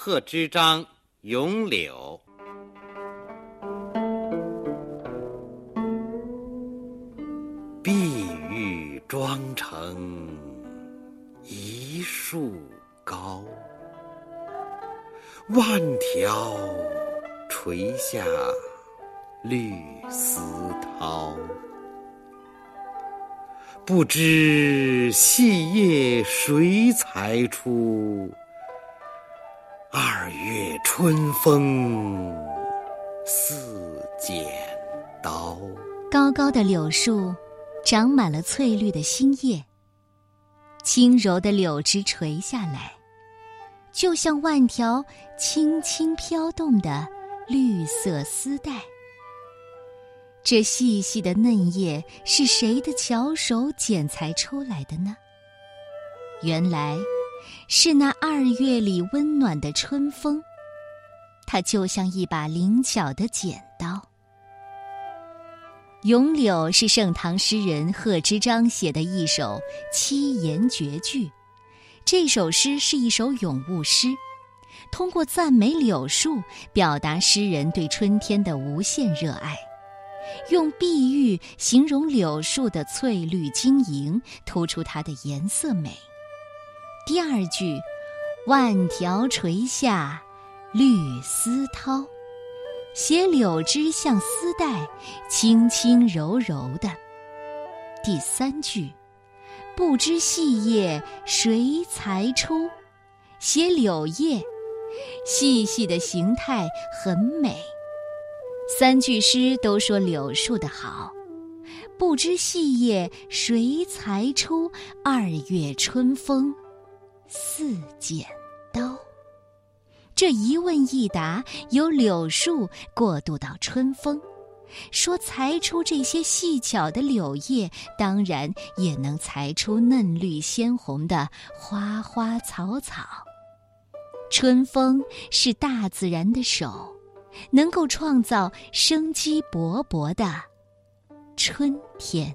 贺知章《咏柳》：碧玉妆成一树高，万条垂下绿丝绦。不知细叶谁裁出？二月春风似剪刀。高高的柳树，长满了翠绿的新叶。轻柔的柳枝垂下来，就像万条轻轻飘动的绿色丝带。这细细的嫩叶是谁的巧手剪裁出来的呢？原来，是那二月里温暖的春风。它就像一把灵巧的剪刀。《咏柳》是盛唐诗人贺知章写的一首七言绝句。这首诗是一首咏物诗，通过赞美柳树，表达诗人对春天的无限热爱。用碧玉形容柳树的翠绿晶莹，突出它的颜色美。第二句，万条垂下绿丝绦，写柳枝像丝带，轻轻柔柔的。第三句，不知细叶谁裁出，写柳叶细细的形态很美。三句诗都说柳树的好，不知细叶谁裁出？二月春风似剪刀。这一问一答，由柳树过渡到春风，说裁出这些细巧的柳叶，当然也能裁出嫩绿鲜红的花花草草。春风是大自然的手。能够创造生机勃勃的春天。